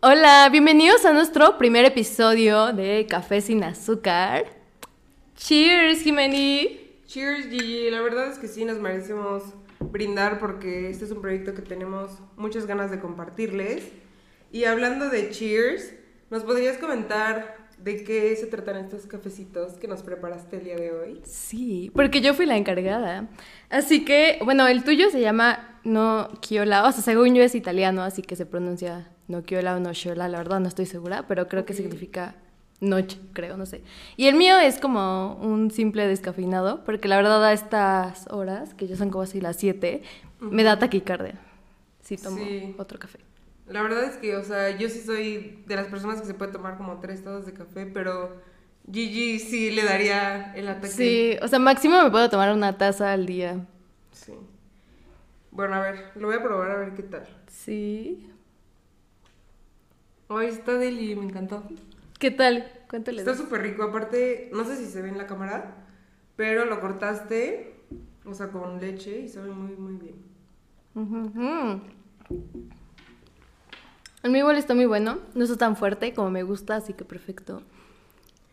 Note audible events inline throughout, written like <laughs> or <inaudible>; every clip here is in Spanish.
Hola, bienvenidos a nuestro primer episodio de Café sin azúcar. Cheers, Jimeni. Cheers, Gigi. La verdad es que sí nos merecemos brindar porque este es un proyecto que tenemos muchas ganas de compartirles. Y hablando de Cheers, ¿nos podrías comentar de qué se tratan estos cafecitos que nos preparaste el día de hoy? Sí, porque yo fui la encargada. Así que, bueno, el tuyo se llama no Chiola, o sea, según yo es italiano, así que se pronuncia no Chiola o no Chiola, la verdad no estoy segura, pero creo que significa noche, creo, no sé. Y el mío es como un simple descafeinado, porque la verdad a estas horas, que ya son como así las 7, me da taquicardia. Si tomo Sí. otro café. La verdad es que, o sea, yo sí soy de las personas que se puede tomar como tres tazas de café, pero Gigi sí le daría el ataque. Sí, o sea, máximo me puedo tomar una taza al día. Sí. Bueno, a ver, lo voy a probar a ver qué tal. Sí. Ay, está deli, me encantó. ¿Qué tal? ¿Cuánto le Está súper rico, aparte, no sé si se ve en la cámara, pero lo cortaste, o sea, con leche y sabe muy, muy bien. El mío igual está muy bueno, no está tan fuerte como me gusta, así que perfecto.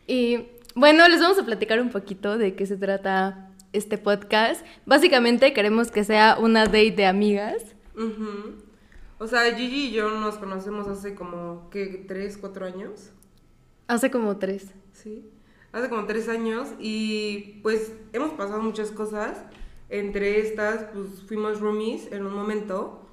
Y bueno, les vamos a platicar un poquito de qué se trata este podcast. Básicamente queremos que sea una date de amigas. O sea, Gigi y yo nos conocemos hace como, ¿qué? ¿Tres, cuatro años? Hace como tres. Sí. Hace como tres años y pues hemos pasado muchas cosas. Entre estas, pues fuimos roomies en un momento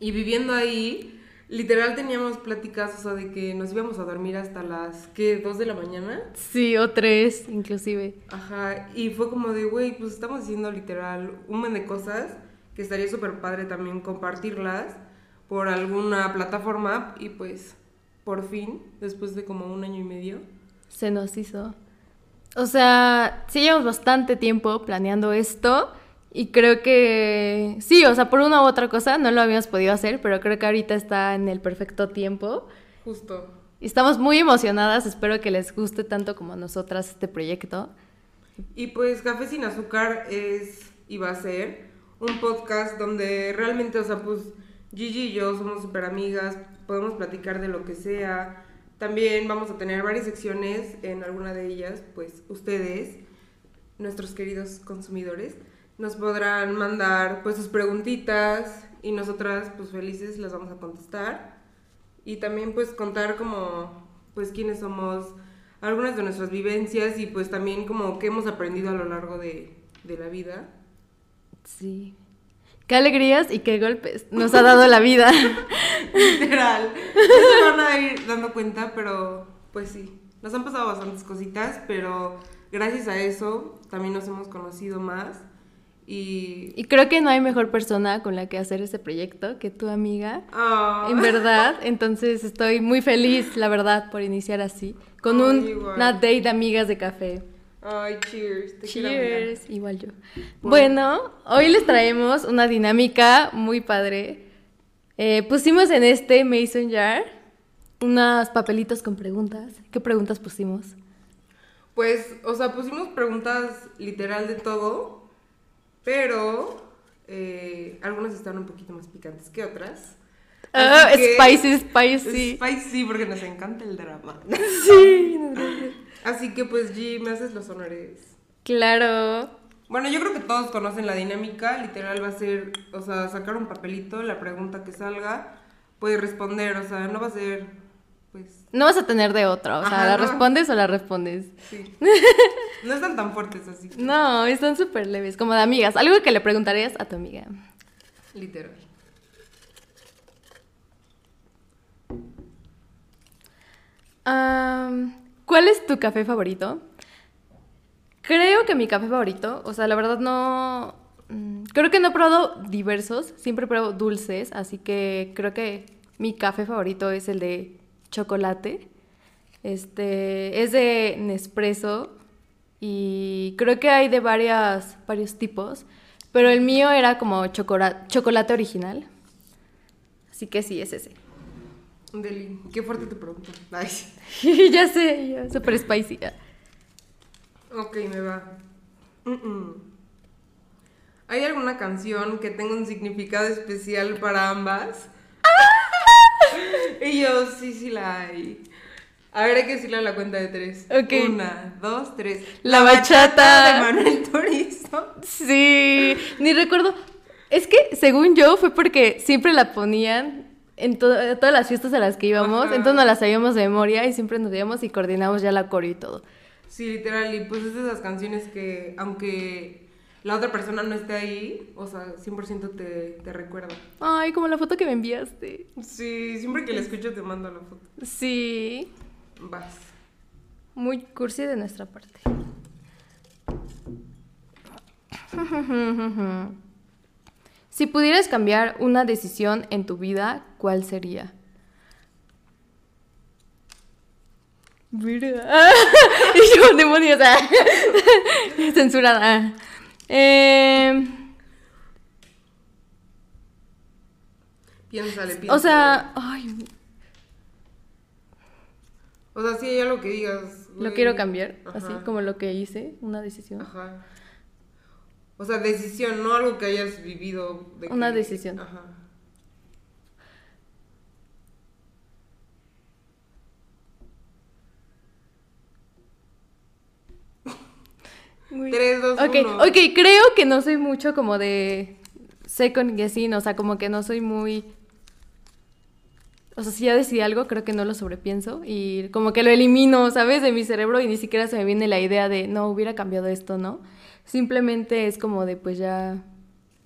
y viviendo ahí, literal teníamos pláticas, o sea, de que nos íbamos a dormir hasta las, ¿qué? ¿Dos de la mañana? Sí, o tres, inclusive. Ajá, y fue como de, güey, pues estamos haciendo literal un montón de cosas que estaría súper padre también compartirlas por alguna plataforma y pues por fin, después de como un año y medio. Se nos hizo. O sea, sí llevamos bastante tiempo planeando esto y creo que sí, o sea, por una u otra cosa no lo habíamos podido hacer, pero creo que ahorita está en el perfecto tiempo. Justo. Y estamos muy emocionadas, espero que les guste tanto como a nosotras este proyecto. Y pues Café sin azúcar es y va a ser un podcast donde realmente, o sea, pues Gigi y yo somos súper amigas, podemos platicar de lo que sea. También vamos a tener varias secciones, en alguna de ellas, pues ustedes, nuestros queridos consumidores, nos podrán mandar pues sus preguntitas y nosotras pues felices las vamos a contestar. Y también pues contar como pues quiénes somos, algunas de nuestras vivencias y pues también como qué hemos aprendido a lo largo de, de la vida. Sí. Qué alegrías y qué golpes nos ha dado la vida. <laughs> Literal. No se van a ir dando cuenta, pero pues sí. Nos han pasado bastantes cositas, pero gracias a eso también nos hemos conocido más. Y. Y creo que no hay mejor persona con la que hacer este proyecto que tu amiga. Ah. En verdad, entonces estoy muy feliz, la verdad, por iniciar así, con Ay, un, igual. una date de amigas de café. Ay, cheers. Te quiero. Cheers, igual yo. Bueno, hoy les traemos una dinámica muy padre. Eh, pusimos en este Mason Jar unos papelitos con preguntas. ¿Qué preguntas pusimos? Pues, o sea, pusimos preguntas literal de todo, pero eh, algunas están un poquito más picantes que otras. Ah, spicy, spicy. Spicy, porque nos encanta el drama. <laughs> Sí, Así que pues G, me haces los honores. claro. Bueno, yo creo que todos conocen la dinámica, literal va a ser, o sea, sacar un papelito, la pregunta que salga, puedes responder, o sea, no va a ser, pues, No vas a tener de otra, o sea, Ajá, ¿la no. respondes o la respondes? sí. <laughs> No están tan fuertes así, No, están súper leves, como de amigas. Algo que le preguntarías a tu amiga. literal. ¿Cuál es tu café favorito? Creo que mi café favorito, o sea, la verdad no... mm, Creo que no he probado diversos, siempre pruebo dulces, así que creo que mi café favorito es el de chocolate. Este, es de Nespresso y creo que hay de varias, varios tipos, pero el mío era como chocola- chocolate original. Así que sí, es ese. Deli, qué fuerte tu pregunta. <laughs> Ya sé, ya, súper spicy. Ok, me va. ¿Hay alguna canción que tenga un significado especial para ambas? <laughs> y yo, sí, sí la hay. A ver, hay que decirle a la cuenta de tres. Ok. Una, dos, tres. La bachata. de Manuel Turizo. Sí, ni recuerdo. Es que, según yo, fue porque siempre la ponían en to- todas las fiestas a las que íbamos, Ajá. entonces nos la sabíamos de memoria y siempre nos íbamos y coordinamos ya la coreo y todo. Sí, literal, y pues es de esas canciones que, aunque la otra persona no esté ahí, o sea, 100% te, te recuerda. Ay, como la foto que me enviaste. Sí, siempre que la escucho te mando la foto. Sí, Vas. muy cursi de nuestra parte. <laughs> Si pudieras cambiar una decisión en tu vida, ¿cuál sería? Mira. <laughs> y yo, demonios. ah. <laughs> Censurada. Eh, Piénsale, piénsale. o sea, ay, O sea, sí hay algo que digas. lo quiero cambiar, Ajá. así como lo que hice, una decisión. Ajá. O sea, decisión, no algo que hayas vivido. de Una que- decisión. Ajá. Uy. Tres, dos, Ok, uno. ok, creo que no soy mucho como de second guessing, o sea, como que no soy muy... O sea, si ya decidí algo, creo que no lo sobrepienso y como que lo elimino, ¿sabes? De mi cerebro y ni siquiera se me viene la idea de, no, hubiera cambiado esto, ¿no? Simplemente es como de, pues ya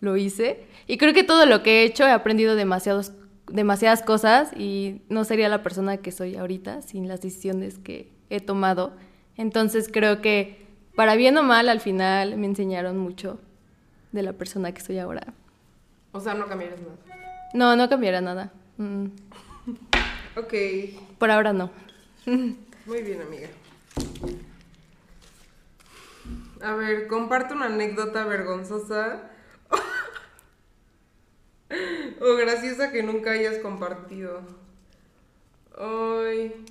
lo hice. Y creo que todo lo que he hecho he aprendido demasiados, demasiadas cosas y no sería la persona que soy ahorita sin las decisiones que he tomado. Entonces creo que para bien o mal al final me enseñaron mucho de la persona que soy ahora. O sea, no cambiarías nada. No, no cambiará nada. Mm, Ok. por ahora no. Muy bien, amiga. A ver, comparte una anécdota vergonzosa <laughs> o graciosa que nunca hayas compartido. Ay.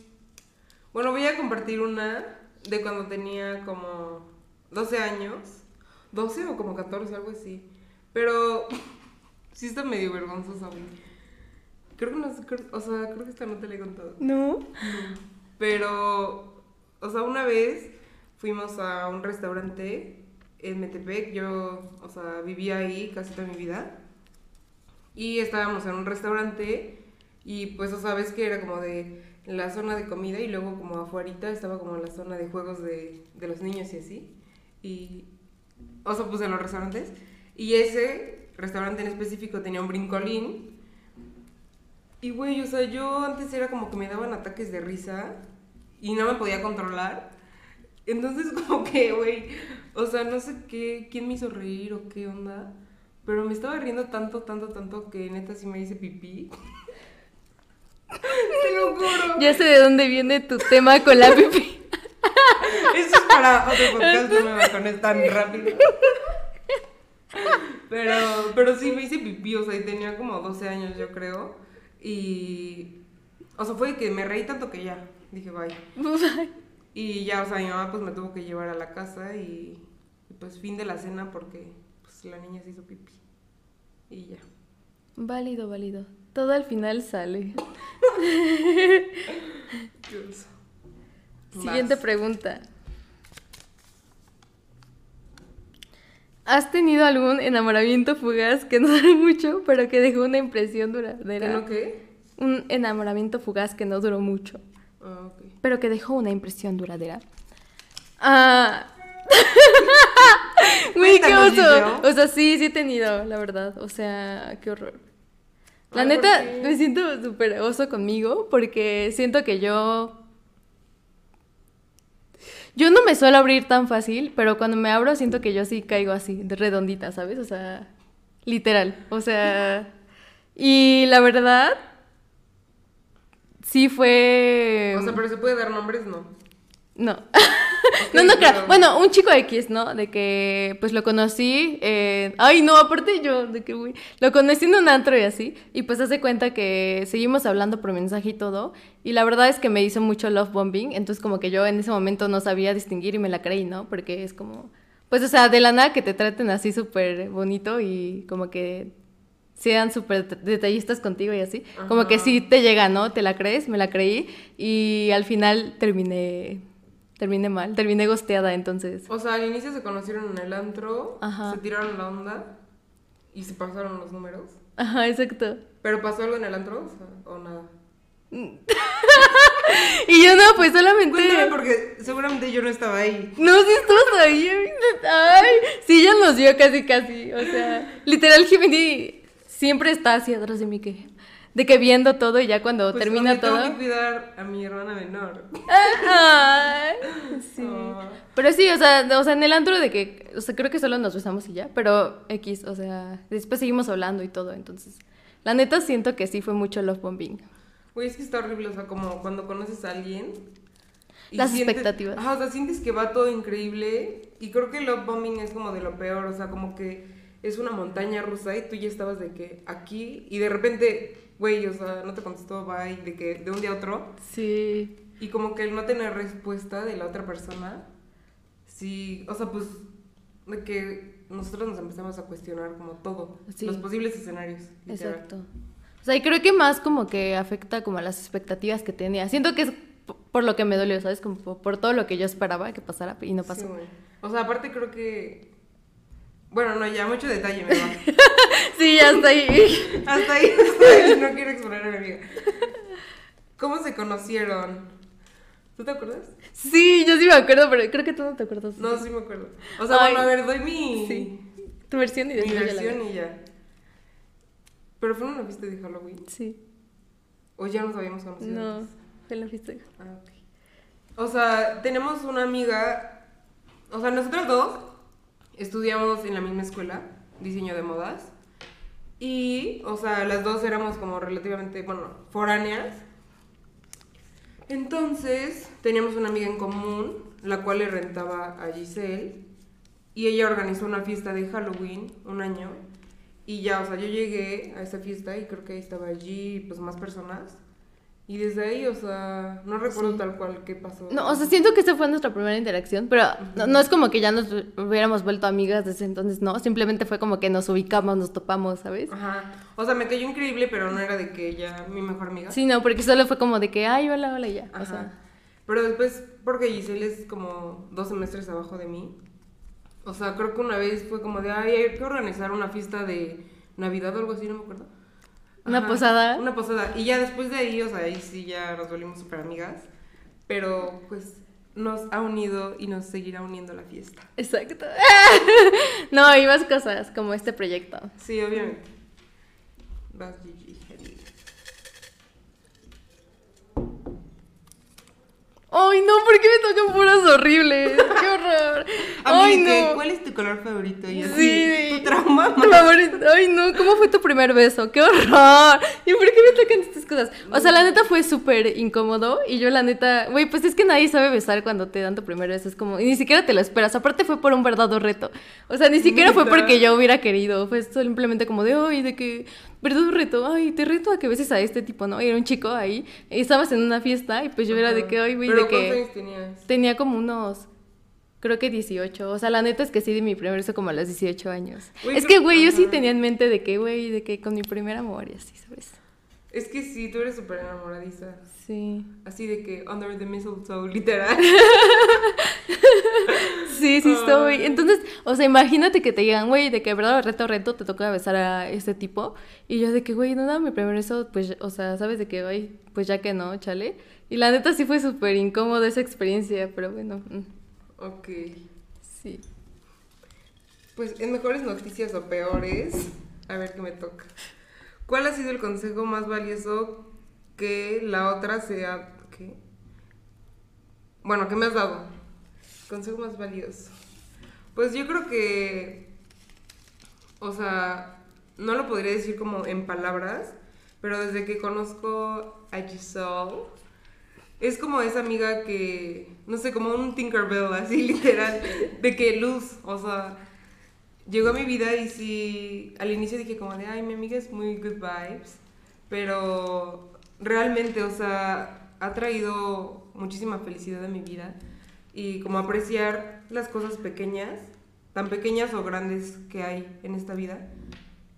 Bueno, voy a compartir una de cuando tenía como 12 años. 12 o como 14, algo así. Pero sí está medio vergonzosa, güey. Creo que no o sea, creo que esta no te la he contado. No. Pero, o sea, una vez fuimos a un restaurante en Metepec. Yo, o sea, vivía ahí casi toda mi vida. Y estábamos en un restaurante y pues, o sea, ves que era como de la zona de comida y luego como afuerita estaba como la zona de juegos de, de los niños y así. Y, o sea, pues en los restaurantes. Y ese restaurante en específico tenía un brincolín. Y güey, o sea, yo antes era como que me daban ataques de risa y no me podía controlar. Entonces <laughs> como que, güey, o sea, no sé qué, quién me hizo reír o qué onda, pero me estaba riendo tanto, tanto, tanto que neta sí me hice pipí. <laughs> <laughs> Te lo juro. Ya sé de dónde viene tu tema con la pipí. Eso es para otro <laughs> podcast, no me bajones tan rápido. Pero, pero sí me hice pipí, o sea, y tenía como 12 años, yo creo. Y. O sea, fue que me reí tanto que ya. Dije, bye. Y ya, o sea, mi mamá pues me tuvo que llevar a la casa y, y, pues fin de la cena porque pues la niña se hizo pipí. Y ya. Válido, válido. Todo al final sale. Dios. <laughs> Siguiente pregunta. ¿Has tenido algún enamoramiento fugaz que no duró mucho, pero que dejó una impresión ¿Qué duradera? no qué? Un enamoramiento fugaz que no duró mucho, Ah, ok. pero que dejó una impresión duradera. Ah. Güey, qué oso. O sea, sí, sí he tenido, la verdad. O sea, qué horror. La Ay, ¿por neta, me siento súper oso conmigo porque siento que yo. Yo no me suelo abrir tan fácil, pero cuando me abro siento que yo sí caigo así, de redondita, ¿sabes? O sea, literal. O sea. Y la verdad. Sí fue. O sea, pero se puede dar nombres, no. No. <laughs> No, no, claro. pero- Bueno, un chico X, ¿no? De que, pues lo conocí. eh, Ay, no, aparte yo, de que. Lo conocí en un antro y así. Y pues hace cuenta que seguimos hablando por mensaje y todo. Y la verdad es que me hizo mucho love bombing. Entonces, como que yo en ese momento no sabía distinguir y me la creí, ¿no? Porque es como. Pues, o sea, de la nada que te traten así súper bonito y como que sean súper detallistas contigo y así. Como que sí te llega, ¿no? Te la crees, me la creí y al final terminé, terminé mal, terminé gosteada, entonces. O sea, al inicio se conocieron en el antro, Ajá. se tiraron la onda y se pasaron los números. Ajá, exacto. ¿Pero pasó algo en el antro o, sea, o nada? <laughs> Y yo no, pues solamente... Cuéntame porque seguramente yo no estaba ahí. No, sí estabas ahí. Ay, sí, ya nos vio casi, casi. O sea, literal, Jimmy siempre está así atrás de mí, que, de que viendo todo y ya cuando Pues, termina donde todo. Tengo que cuidar a mi hermana menor. Ay, <laughs> sí. Ah. Pero sí, o sea, o sea, en el antro de que, o sea, creo que solo nos besamos y ya, pero X, o sea, después seguimos hablando y todo, entonces, la neta siento que sí fue mucho love bombing. Güey, es que está horrible, o sea, como cuando conoces a alguien. Las sientes- expectativas. Ajá, o sea, sientes que va todo increíble. Y creo que el love bombing es como de lo peor, o sea, como que es una montaña rusa y tú ya estabas de que aquí y de repente, güey, o sea, no te contestó, bye, de que de un día a otro. Sí. Y como que el no tener respuesta de la otra persona, sí, o sea, pues, de que nosotros nos empezamos a cuestionar como todo, Sí. los posibles escenarios. literal. Exacto. O sea, y creo que más como que afecta como a las expectativas que tenía. Siento que es por lo que me dolió, ¿sabes? Como por, todo lo que yo esperaba que pasara y no Sí, pasó. güey. o sea, aparte creo que, bueno, no, ya mucho detalle me va. <laughs> Sí, ya está ahí. Hasta ahí, hasta ahí, no quiero exponer a mi amiga. ¿Cómo se conocieron? ¿Tú te acuerdas? Sí, yo sí me acuerdo, pero creo que tú no te acuerdas. No, sí me acuerdo. O sea, Ay. bueno, a ver, doy mi, Sí. Tu versión y mi versión y ya. Pero fue una fiesta de Halloween. Sí. O ya nos habíamos conocido. No, antes? fue en la fiesta. Ah, ok. O sea, tenemos una amiga. O sea, nosotros dos estudiamos en la misma escuela, diseño de modas. Y, o sea, las dos éramos como relativamente, bueno, foráneas. Entonces, teníamos una amiga en común, la cual le rentaba a Giselle. Y ella organizó una fiesta de Halloween un año. Y ya, o sea, yo llegué a esa fiesta y creo que ahí estaba allí pues más personas. Y desde ahí, o sea, no recuerdo Sí. tal cual qué pasó. No, o sea, siento que esa fue nuestra primera interacción, pero no, no es como que ya nos hubiéramos vuelto amigas desde entonces, no. Simplemente fue como que nos ubicamos, nos topamos, ¿sabes? Ajá. O sea, me cayó increíble, pero no era de que ella, mi mejor amiga. Sí, no, porque solo fue como de que, ay, hola, hola, ya. Ajá. O sea, Pero después, porque Giselle es como dos semestres abajo de mí. O sea, creo que una vez fue como de, ay, hay que organizar una fiesta de Navidad o algo así, no me acuerdo. Una posada. Una posada. Y ya después de ahí, o sea, ahí sí ya nos volvimos súper amigas. Pero pues nos ha unido y nos seguirá uniendo la fiesta. exacto. <laughs> no, hay más cosas como este proyecto. Sí, obviamente. Vas, Gigi. Ay, no, ¿por qué me tocan puras horribles? ¡Qué horror! <laughs> Ay, no. ¿cuál es tu color favorito? Y así, Sí. tu trauma. Tu favorito. Ay, no, ¿cómo fue tu primer beso? ¡Qué horror! ¿Y por qué me tocan estas cosas? O sea, la neta fue súper incómodo y yo la neta, güey, pues es que nadie sabe besar cuando te dan tu primer beso, es como, y ni siquiera te lo esperas, aparte fue por un verdadero reto. O sea, ni siquiera fue porque yo hubiera querido, fue simplemente como de, ay, de que, verdadero reto, ay, te reto a que beses a este tipo, ¿no? Y era un chico ahí, estabas en una fiesta y pues yo era de que, ay, güey, ¿Pero de cuántos que... años tenías? Tenía como unos. Creo que 18. O sea, la neta es que sí di mi primer beso como a los 18 años. Es que, güey, yo sí tenía en mente de que, güey, de que con mi primer amor y así, ¿sabes? Es que sí, tú eres súper enamoradiza. Sí. Así de que under the mistletoe, literal. <laughs> Sí, sí estoy. Entonces, o sea, imagínate que te digan, güey, de que verdad reto reto te toca besar a este tipo. Y yo de que, güey, no, no, mi primer beso, pues, o sea, ¿sabes de que, güey? Pues ya que no, chale. Y la neta sí fue súper incómoda esa experiencia, pero bueno, mm, ok. sí. Pues en mejores noticias o peores, a ver qué me toca. ¿Cuál ha sido el consejo más valioso que la otra sea... ¿Qué? Bueno, ¿qué me has dado? Consejo más valioso. Pues yo creo que... O sea, no lo podría decir como en palabras, pero desde que conozco a Giselle, es como esa amiga que, no sé, como un Tinkerbell, así <laughs> literal, de que luz, o sea, llegó a mi vida y sí, al inicio dije como de, ay, mi amiga es muy good vibes, pero realmente, o sea, ha traído muchísima felicidad a mi vida y como apreciar las cosas pequeñas, tan pequeñas o grandes que hay en esta vida.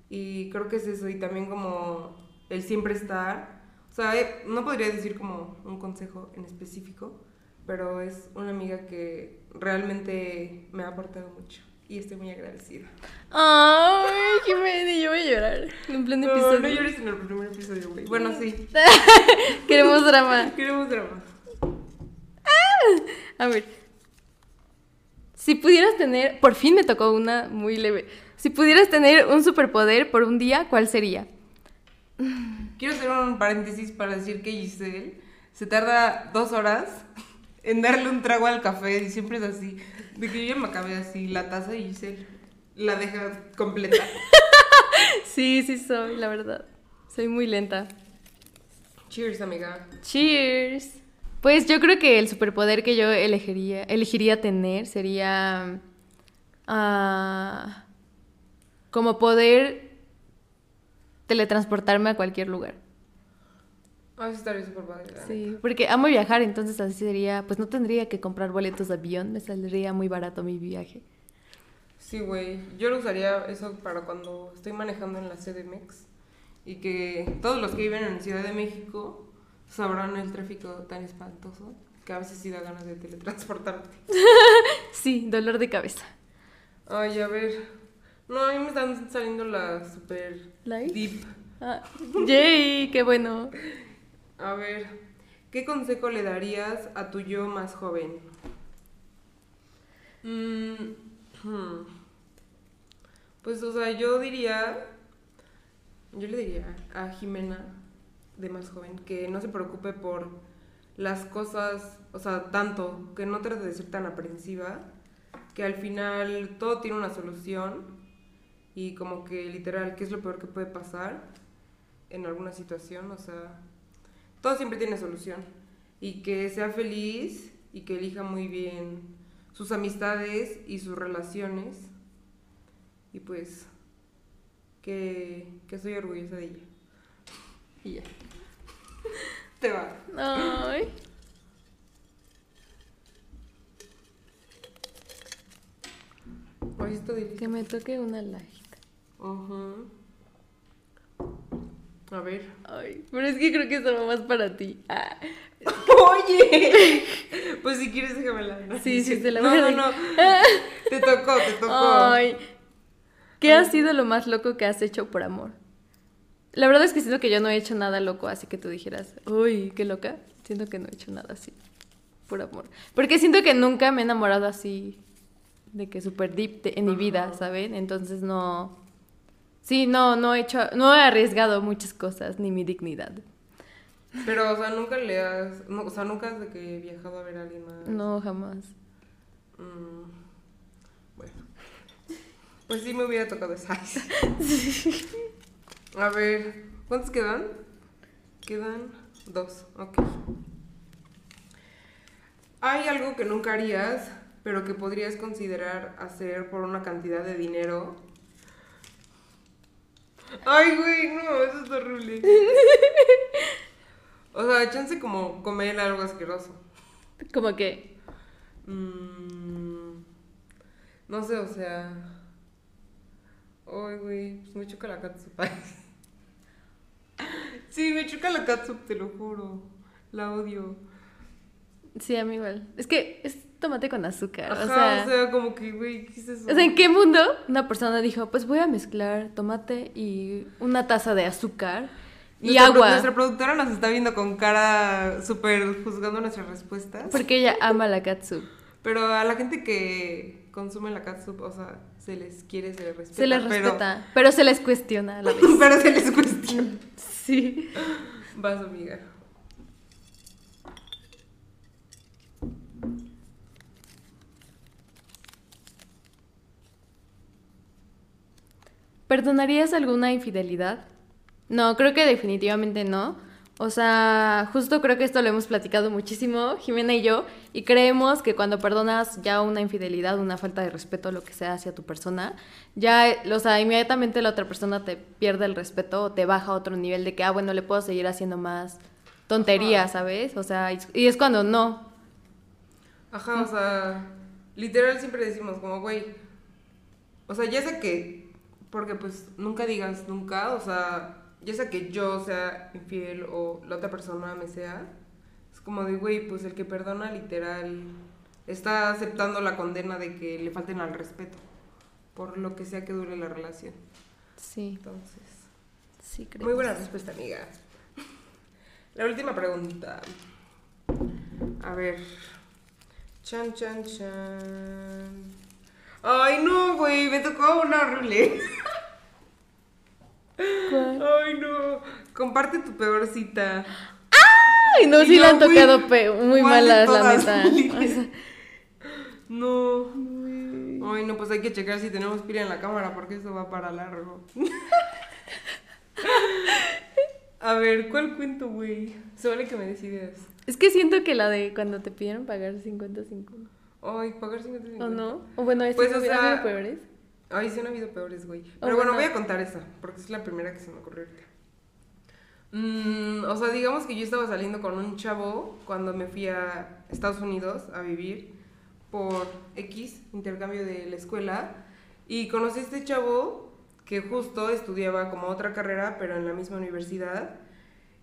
Y creo que es eso, y también como el siempre estar. O sea, eh, no podría decir como un consejo en específico, pero es una amiga que realmente me ha aportado mucho y estoy muy agradecida. Ay, Jimena, yo voy a llorar en pleno No, episodio. no llores en el primer episodio, güey. Bueno, sí. <laughs> Queremos drama. <laughs> Queremos drama. A ver. Si pudieras tener, por fin me tocó una muy leve. Si pudieras tener un superpoder por un día, ¿cuál sería? Quiero hacer un paréntesis para decir que Giselle se tarda dos horas en darle un trago al café y siempre es así. De que yo ya me acabé así la taza y Giselle la deja completa. <laughs> Sí, sí soy, la verdad. Soy muy lenta. Cheers, amiga. Cheers. Pues yo creo que el superpoder que yo elegiría, elegiría tener sería ah, como poder teletransportarme a cualquier lugar. Ah, estaría súper padre. Sí, porque amo viajar, entonces así sería, pues no tendría que comprar boletos de avión, me saldría muy barato mi viaje. Sí, güey. Yo lo usaría eso para cuando estoy manejando en la CDMX y que todos los que viven en Ciudad de México sabrán el tráfico tan espantoso que a veces sí da ganas de teletransportarte. <laughs> Sí, dolor de cabeza. Ay, a ver. No, a mí me están saliendo las super ¿Light? deep. Ah, yay, qué bueno. A ver, ¿qué consejo le darías a tu yo más joven? Mm, hmm. Pues, o sea, yo diría, yo le diría a Jimena, de más joven, que no se preocupe por las cosas, o sea, tanto, que no trate de ser tan aprensiva, que al final todo tiene una solución y como que literal, ¿qué es lo peor que puede pasar en alguna situación? O sea, todo siempre tiene solución. Y que sea feliz y que elija muy bien sus amistades y sus relaciones. Y pues, que, que soy orgullosa de ella. <laughs> Y ya. <laughs> Te va. Ay. Delicioso. Que me toque una light. Ujú. A ver. Ay, pero es que creo que eso va más para ti. Ah. Oye. <laughs> Pues si quieres déjamela. ¿no? Sí, sí, te la no, voy no, no. dar. <laughs> Te tocó, te tocó. Ay. ¿Qué ha sido lo más loco que has hecho por amor? La verdad es que siento que yo no he hecho nada loco, así que tú dijeras, uy, qué loca. Siento que no he hecho nada así, por amor. Porque siento que nunca me he enamorado así, de que súper deep de- en mi vida. ¿saben? Entonces no... Sí, no, no he hecho, no he arriesgado muchas cosas, ni mi dignidad. Pero, o sea, nunca le has. no, o sea, nunca has de que viajado a ver a alguien más. No, jamás. Mm, bueno. Pues sí me hubiera tocado esa. <laughs> A ver, ¿cuántos quedan? Quedan dos, ok. ¿Hay algo que nunca harías, pero que podrías considerar hacer por una cantidad de dinero? Ay, güey, no, eso es horrible. O sea, chance como comer algo asqueroso. Como que... Mm, no sé, o sea. Ay, güey, pues me choca la catsup. <laughs> sí, me choca la catsup, te lo juro. La odio. Sí, a mí igual. Es que es tomate con azúcar. Ajá, o sea, como que, güey, ¿qué es eso? O sea, ¿en qué mundo una persona dijo, pues voy a mezclar tomate y una taza de azúcar y Nuestra agua? Nuestra productora nos está viendo con cara súper juzgando nuestras respuestas. Porque ella ama la katsu. Pero a la gente que consume la catsup, o sea, se les quiere, se les respeta. Se les pero- respeta, pero, se les cuestiona a la <laughs> vez. Pero se les cuestiona. Sí. Vas, amiga. ¿Perdonarías alguna infidelidad? No, creo que definitivamente no. O sea, justo creo que esto lo hemos platicado muchísimo, Jimena y yo, y creemos que cuando perdonas ya una infidelidad, una falta de respeto, lo que sea hacia tu persona, ya, o sea, inmediatamente la otra persona te pierde el respeto o te baja a otro nivel de que, ah, bueno, le puedo seguir haciendo más tonterías, ¿sabes? O sea, y- es cuando no. Ajá, o sea, literal siempre decimos como, güey, o sea, ya sé que Porque pues nunca digas nunca, o sea, ya sea que yo sea infiel o la otra persona me sea, es como de, güey, pues el que perdona literal está aceptando la condena de que le falten al respeto, por lo que sea que dure la relación. Sí, Entonces, sí creo. muy buena respuesta, amiga. <laughs> La última pregunta. A ver. Chan, chan, chan. Ay, no, güey, me tocó una horrible. ¿Cuál? Ay, no. Comparte tu peor cita. Ay, no, Y sí yo, le han tocado pe- muy ¿cuál de malas, la neta. <laughs> O sea, No. Ay, no, pues hay que checar si tenemos pila en la cámara porque eso va para largo. <laughs> A ver, ¿cuál cuento, güey? Se vale que me decidas. es que siento que la de cuando te pidieron pagar 50-50. Ay, pagar 50 ¿O no? O bueno, es Pues, que o sea, peores. Ay, sí han habido peores, güey. Oh, Pero bueno, bueno. voy a contar esa, porque es la primera que se me ocurrió ahorita. Mm, o sea, digamos que yo estaba saliendo con un chavo cuando me fui a Estados Unidos a vivir por X, intercambio de la escuela, y conocí a este chavo que justo estudiaba como otra carrera, pero en la misma universidad,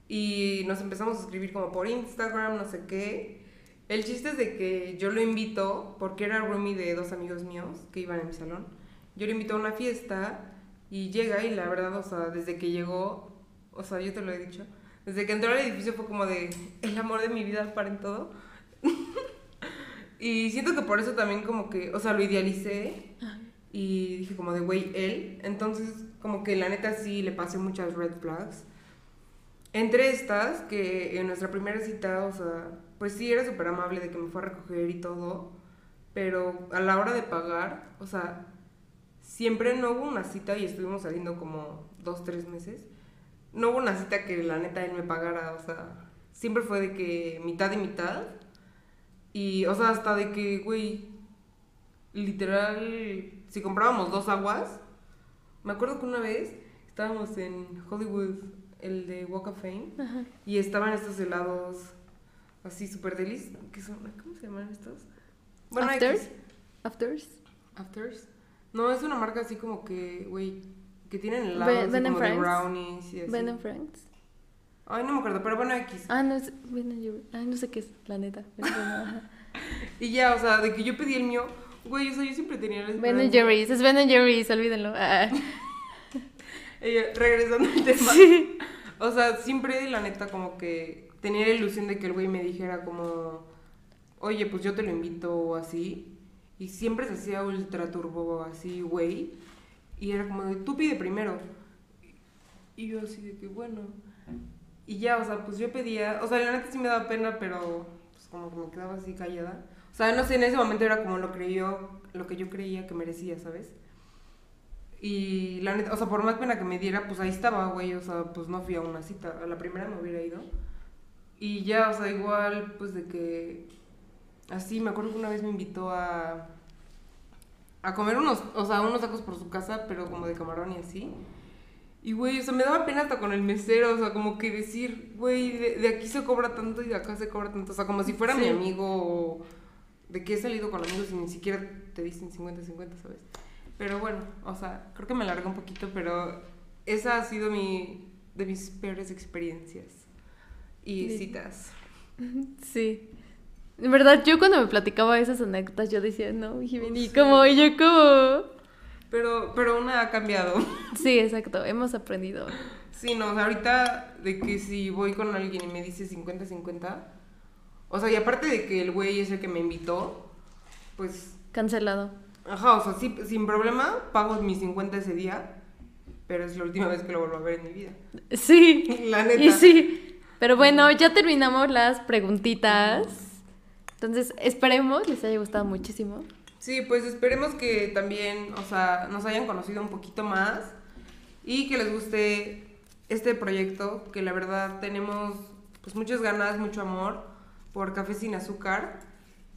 y nos empezamos a escribir como por Instagram, no sé qué. El chiste es de que yo lo invito, porque era roomie de dos amigos míos que iban en mi salón. Yo lo invito a una fiesta y llega y la verdad, o sea, desde que llegó, o sea, yo te lo he dicho, desde que entró al edificio fue como de el amor de mi vida para en todo. <laughs> y siento que por eso también como que, o sea, lo idealicé y dije como de, güey, él. Entonces, como que la neta sí le pasé muchas red flags. Entre estas, que en nuestra primera cita, o sea, pues sí era súper amable de que me fue a recoger y todo, pero a la hora de pagar, o sea, siempre no hubo una cita y estuvimos saliendo como dos, tres meses. No hubo una cita que la neta él me pagara, o sea, siempre fue de que mitad y mitad. Y, o sea, hasta de que, güey, literal, si comprábamos dos aguas, me acuerdo que una vez estábamos en Hollywood, el de Walk of Fame, Ajá. y estaban estos helados así súper delis. ¿Qué son? ¿Cómo se llaman estos? Afters. X. Afters. Afters. No, es una marca así como que, güey, que tienen Ben- helados Ben and como de brownies y así. Ben and Franks. Ay, no me acuerdo, pero bueno, X. Ah, no, es Ben and Jerry. Ay, no sé qué es, la neta. bueno. <laughs> Y ya, o sea, de que yo pedí el mío, güey, o sea, yo siempre tenía la Ben and Jerry's, es Ben and Jerry's, olvídenlo. Ah. <laughs> Ella, regresando al <laughs> tema. Sí. O sea, siempre la neta como que tenía la ilusión de que el güey me dijera como, oye, pues yo te lo invito o así. Y siempre se hacía ultra turbo así, güey. Y era como de, tú pide primero. Y yo así de que, bueno. Y ya, o sea, pues yo pedía, o sea, la neta sí me daba pena, pero pues como que me quedaba así callada. O sea, no sé, en ese momento era como lo creyó, lo que yo creía que merecía, ¿sabes? Y la neta, o sea, por más pena que me diera, pues ahí estaba, güey, o sea, pues no fui a una cita, a la primera me hubiera ido. Y ya, o sea, igual, pues de que, así, me acuerdo que una vez me invitó a, a comer unos, o sea, unos tacos por su casa, pero como de camarón y así. Y, güey, o sea, me daba pena hasta con el mesero, o sea, como que decir, güey, de, de aquí se cobra tanto y de acá se cobra tanto, o sea, como si fuera mi amigo o de que he salido con amigos y ni siquiera te dicen 50-50, ¿sabes? Pero bueno, o sea, creo que me alargué un poquito, pero esa ha sido mi, de mis peores experiencias y Sí. citas. <laughs> Sí. En verdad, yo cuando me platicaba esas anécdotas, yo decía, no, Jimmy, Sí. como, y yo como... Pero, pero una ha cambiado. <laughs> Sí, exacto, hemos aprendido. Sí, no, o sea, ahorita de que si voy con alguien y me dice 50-50, o sea, y aparte de que el güey es el que me invitó, pues, Cancelado. ajá, o sea, sí, sin problema, pago mis 50 ese día, pero es la última vez que lo vuelvo a ver en mi vida. Sí. <laughs> La neta. Y sí. Pero bueno, ya terminamos las preguntitas. Entonces, esperemos les haya gustado muchísimo. Sí, pues esperemos que también, o sea, nos hayan conocido un poquito más y que les guste este proyecto, que la verdad tenemos pues muchas ganas, mucho amor por Café sin Azúcar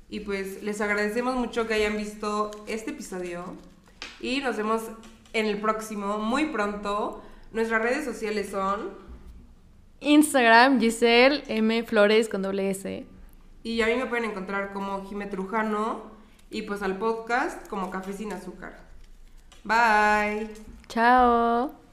y pues les agradecemos mucho que hayan visto este episodio y nos vemos en el próximo muy pronto. Nuestras redes sociales son Instagram, Giselle M. Flores con doble S. y a mí me pueden encontrar como Jime Trujano y pues al podcast como Café sin Azúcar. Bye. Chao.